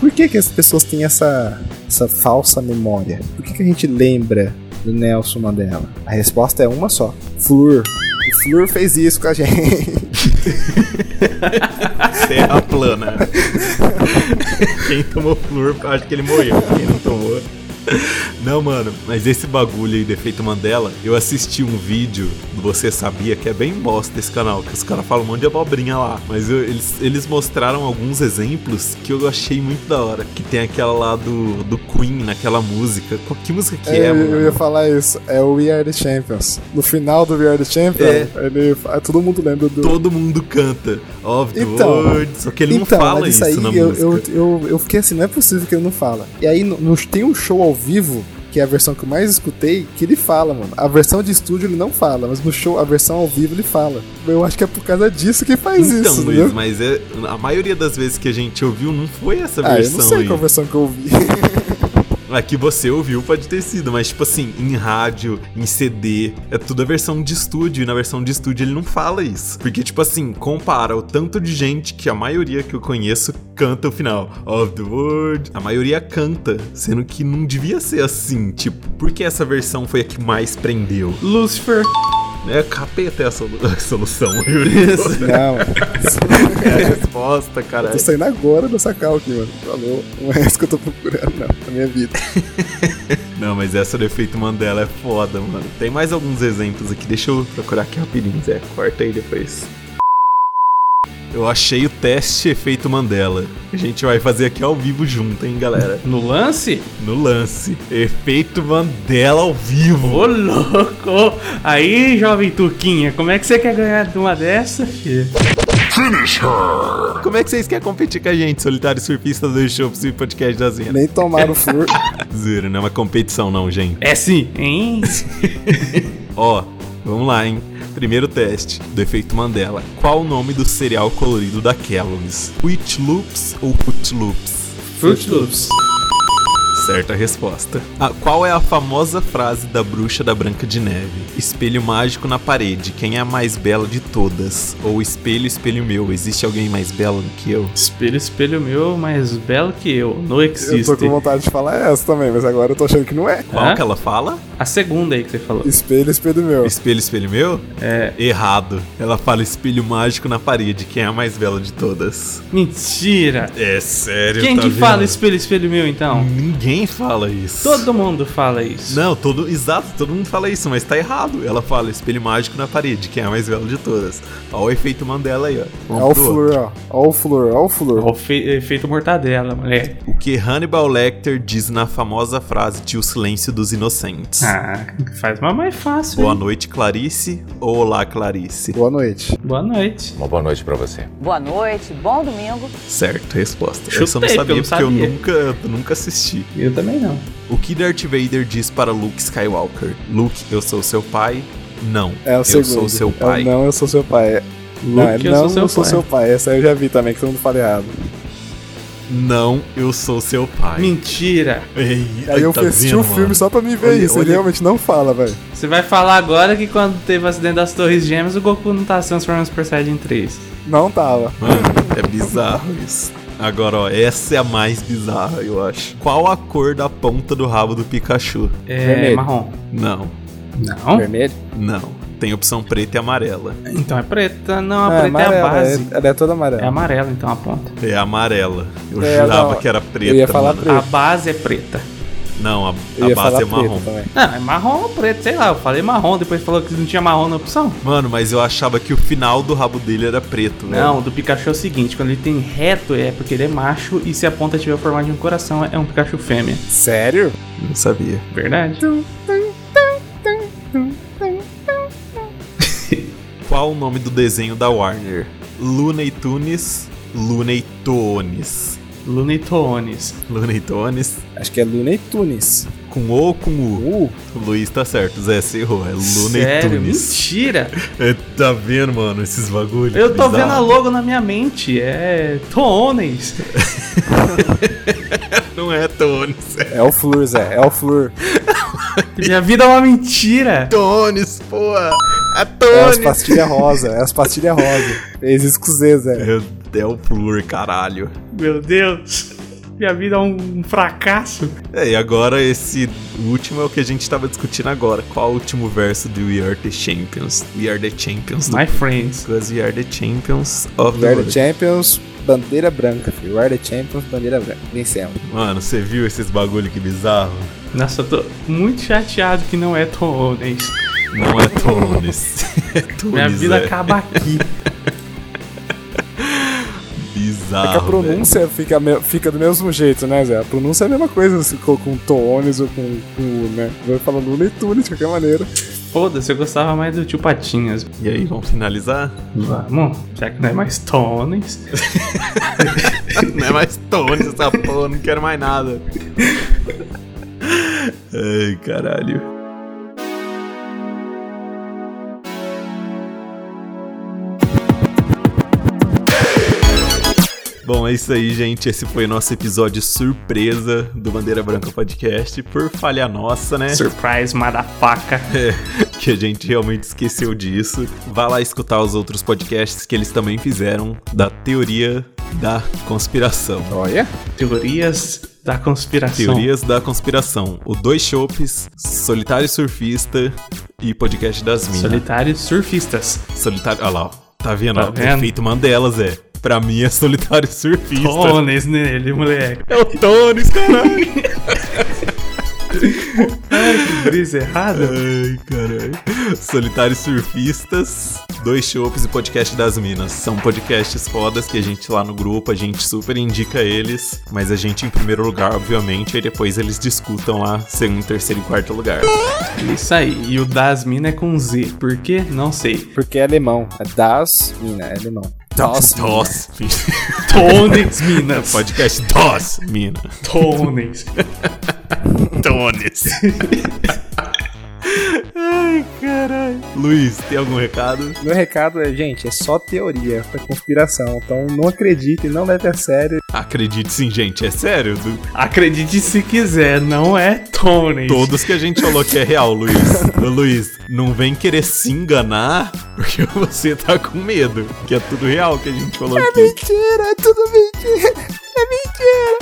por que, que as pessoas têm essa, essa falsa memória? Por que, que a gente lembra do Nelson Mandela? A resposta é uma só: Flur. O Flur fez isso com a gente. [LAUGHS] Terra plana. [LAUGHS] Quem tomou flor, acho que ele morreu. Quem não tomou. Não, mano, mas esse bagulho aí, defeito Mandela, eu assisti um vídeo do Você Sabia, que é bem bosta esse canal, que os caras falam um monte de abobrinha lá. Mas eu, eles, eles mostraram alguns exemplos que eu achei muito da hora. Que tem aquela lá do, do Queen, naquela música. Qual, que música que é, é mano? Eu ia falar isso, é o We Are The Champions. No final do We Are The Champions, É. ele, todo mundo lembra do... Todo mundo canta Of the Então, World, só que ele então, não fala mas isso, aí na eu, música. eu, eu, eu fiquei assim, não é possível que ele não fala. E aí no, no- tem um show ao vivo, que é a versão que eu mais escutei, que ele fala, mano. A versão de estúdio ele não fala, mas no show, a versão ao vivo ele fala. Eu acho que é por causa disso que faz Então, isso, Luiz, entendeu? mas é, a maioria das vezes que a gente ouviu não foi essa Ah, eu versão não sei aí. qual versão que eu ouvi. [LAUGHS] A que você ouviu pode ter sido, mas tipo assim, em rádio, em CD, é tudo a versão de estúdio, e na versão de estúdio ele não fala isso. Porque, tipo assim, compara o tanto de gente que a maioria que eu conheço canta o final. Of the World. A maioria canta, sendo que não devia ser assim. Tipo, por que essa versão foi a que mais prendeu? Lucifer. É, capeta é a, solu- a solução, [LAUGHS] Yuri. não, É a resposta, cara. tô saindo agora dessa cal aqui, mano. Falou, não é isso que eu tô procurando, não, na minha vida. [LAUGHS] Não, mas essa do efeito Mandela é foda, mano. Tem mais alguns exemplos aqui, deixa eu procurar aqui rapidinho, Zé. Corta aí depois. Eu achei o teste efeito Mandela. A gente vai fazer aqui ao vivo junto, hein, galera? No lance? No lance. Efeito Mandela ao vivo. Ô, louco! Aí, jovem Turquinha, como é que você quer ganhar de uma dessa, filho? Como é que vocês querem competir com a gente, Solitário Surfista do Shows e Podcast da Zena? Nem tomaram flor. [LAUGHS] Zero, não é uma competição não, gente. É sim, hein? [LAUGHS] Ó, vamos lá, hein? Primeiro teste do efeito Mandela. Qual o nome do cereal colorido da Kellogg's? Fruit Loops ou Fruit Loops? Fruit Loops. Certa resposta. Ah, qual é a famosa frase da bruxa da Branca de Neve? Espelho mágico na parede, quem é a mais bela de todas? Ou espelho, espelho meu, existe alguém mais belo do que eu? Espelho, espelho meu, mais belo que eu. Eu existe. tô com vontade de falar essa também, mas agora eu tô achando que não é. Qual Hã? que ela fala? A segunda aí que você falou. Espelho, espelho meu. Espelho, espelho meu? É. Errado. Ela fala espelho mágico na parede, quem é a mais bela de todas? Mentira! É sério, Quem tá que vendo? fala espelho, espelho meu, então? Ninguém fala isso. Todo mundo fala isso. Não, todo. Exato, todo mundo fala isso, mas tá errado. Ela fala espelho mágico na parede, quem é a mais bela de todas. Ó o efeito Mandela aí, ó. Ó o Vamos pro flor, ó. Ó o flor, ó o flor. Ó, o fe- efeito mortadela, moleque. O que Hannibal Lecter diz na famosa frase de O Silêncio dos Inocentes? Ah, faz uma mais fácil. Boa hein? noite, Clarice. Ou Olá, Clarice. Boa noite. Boa noite. Uma boa noite pra você. Boa noite, bom domingo. Certo, resposta. Chutei, eu não sabia, porque eu porque não eu sabia. nunca, eu nunca assisti. Eu também não. O que Darth Vader diz para Luke Skywalker? Luke, eu sou seu pai? Não. É o eu segundo. sou seu É pai. não, eu sou seu pai. É- Não, é Luke, eu não, sou seu eu sou pai. seu pai. Essa eu já vi também, que todo mundo fala errado. Não, eu sou seu pai. Mentira. Ei, Aí eu tá vendo, o filme mano? só pra me ver Olha- isso. Ele olha- realmente não fala, velho. Você vai falar agora que quando teve o acidente das Torres Gêmeas, o Goku não tá se transformando no Super Saiyajin 3. Não tava. Mano, é bizarro isso. Agora, ó, essa é a mais bizarra, eu acho. Qual a cor da ponta do rabo do Pikachu? É Vermelho. marrom. Não, Não? Vermelho? não. Tem opção preta e amarela. Então é preta. Não, a Ah, preta é a amarela, base. é- Ela é toda amarela. É amarela, então a ponta. É amarela. Eu É, jurava não, que era preta. eu ia falar mano. preta. A base é preta. Não, a, a base é marrom. preta também. Não, é marrom ou preto, sei lá. Eu falei marrom, depois falou que não tinha marrom na opção. Mano, mas eu achava que o final do rabo dele era preto, velho. Não, do Pikachu é o seguinte: quando ele tem reto é porque ele é macho e se a ponta tiver o formato de um coração é um Pikachu fêmea. Sério? Não sabia. Verdade? Qual o nome do desenho da Warner? Looney Tunes, Looney Tunes. Looney Tunes. Looney Tunes. Acho que é Looney Tunes. Com O ou com U? Uh, O Luiz tá certo, Zé, você errou. É Looney Sério? Tunes. Mentira! [LAUGHS] É, tá vendo, mano, esses bagulhos? Eu tô bizarro. vendo a logo na minha mente. É Tunes. [LAUGHS] Não é Tunes, é o Flur, Zé. É o Flur. [LAUGHS] Minha vida é uma mentira. Tunes, porra. É É as pastilhas rosa. É as pastilhas rosa. Fez isso com o Zé. É, é o Flur, caralho. Meu Deus. Minha vida é um fracasso. É, e agora esse último é o que a gente tava discutindo agora. Qual o último verso do We Are The Champions? We Are The Champions. My friends. Because we are the champions of We the are the. Champions, bandeira branca, filho. We are the Champions, bandeira branca. Vencemos. Mano, você viu esses bagulho que bizarro? Nossa, eu tô muito chateado que não é Tunes. Não é Tunes. [LAUGHS] é Tunes, Minha vida é. acaba aqui. Bizarro. É que a velho. pronúncia fica, fica do mesmo jeito, né, Zé? A pronúncia é a mesma coisa se for com Tones ou com, com U, né? Vai falando Looney Tunes de qualquer maneira. Foda-se, eu gostava mais do tio Patinhas. E aí, vamos finalizar? Vamos, já que não é mais Tunes. [LAUGHS] não é mais Tunes essa porra, não quero mais nada. Ai, caralho. Bom, é isso aí, gente. Esse foi o nosso episódio surpresa do Bandeira Branca Podcast. Por falha nossa, né? Surprise, motherfucker. [LAUGHS] É, que a gente realmente esqueceu disso. Vá lá escutar os outros podcasts que eles também fizeram da teoria da conspiração. Olha. Teorias da conspiração. Teorias da conspiração. O Dois Chopes, Solitário Surfista e Podcast das Minas. Solitários surfistas. Solitário. Olha lá, ó. Tá vendo? Tá vendo? Efeito Mandela, Zé. Pra mim é Solitário Surfista. Tunes nele, moleque. É o Tones, caralho. [LAUGHS] [LAUGHS] Ai, que brisa errada. Ai, caralho. Solitários Surfistas, Dois Chopes e Podcast das Minas. São podcasts fodas que a gente lá no grupo, a gente super indica eles, mas a gente em primeiro lugar, obviamente, e depois eles discutam lá segundo, terceiro e quarto lugar. Isso aí. E o das mina é com Z. Por quê? Não sei. Porque é alemão. É das mina, é alemão. Das. Dos, Tunes, Minas. podcast Dos, Mina. Tunes. [LAUGHS] [LAUGHS] Tones. Ai, caralho. Luiz, tem algum recado? Meu recado é, gente, é só teoria, é conspiração. Então não acreditem, não leve a sério. Acredite sim, gente, é sério. do- Acredite se quiser, não é Tunes. Todos que a gente falou que é real, Luiz. Luiz, não vem querer se enganar porque você tá com medo. Que é tudo real que a gente falou aqui. Mentira, é tudo mentira. É mentira.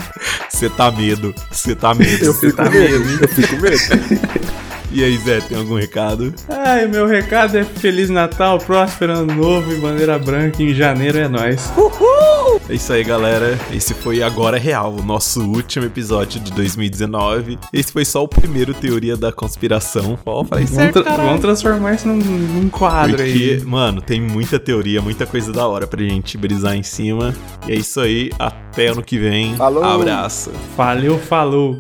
Você tá medo. Você tá medo. Eu fico tá medo, eu fico medo. [LAUGHS] E aí, Zé, tem algum recado? Ai, meu recado é Feliz Natal, próspero ano novo e bandeira branca em janeiro é nóis. É isso aí, galera. Esse foi Agora é Real, o nosso último episódio de 2019. Esse foi só o primeiro Teoria da Conspiração. Ó, falei Vamos, tra- caralho. vamos transformar isso num, num quadro Porque, aí. mano, tem muita teoria, muita coisa da hora pra gente brisar em cima. E é isso aí, até ano que vem. Falou. Abraço. Valeu, falou.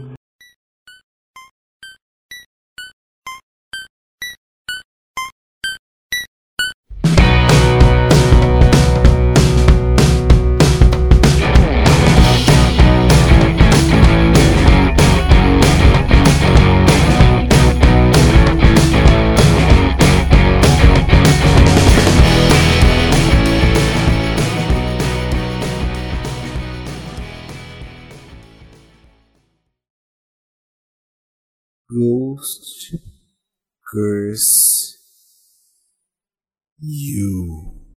Curse You.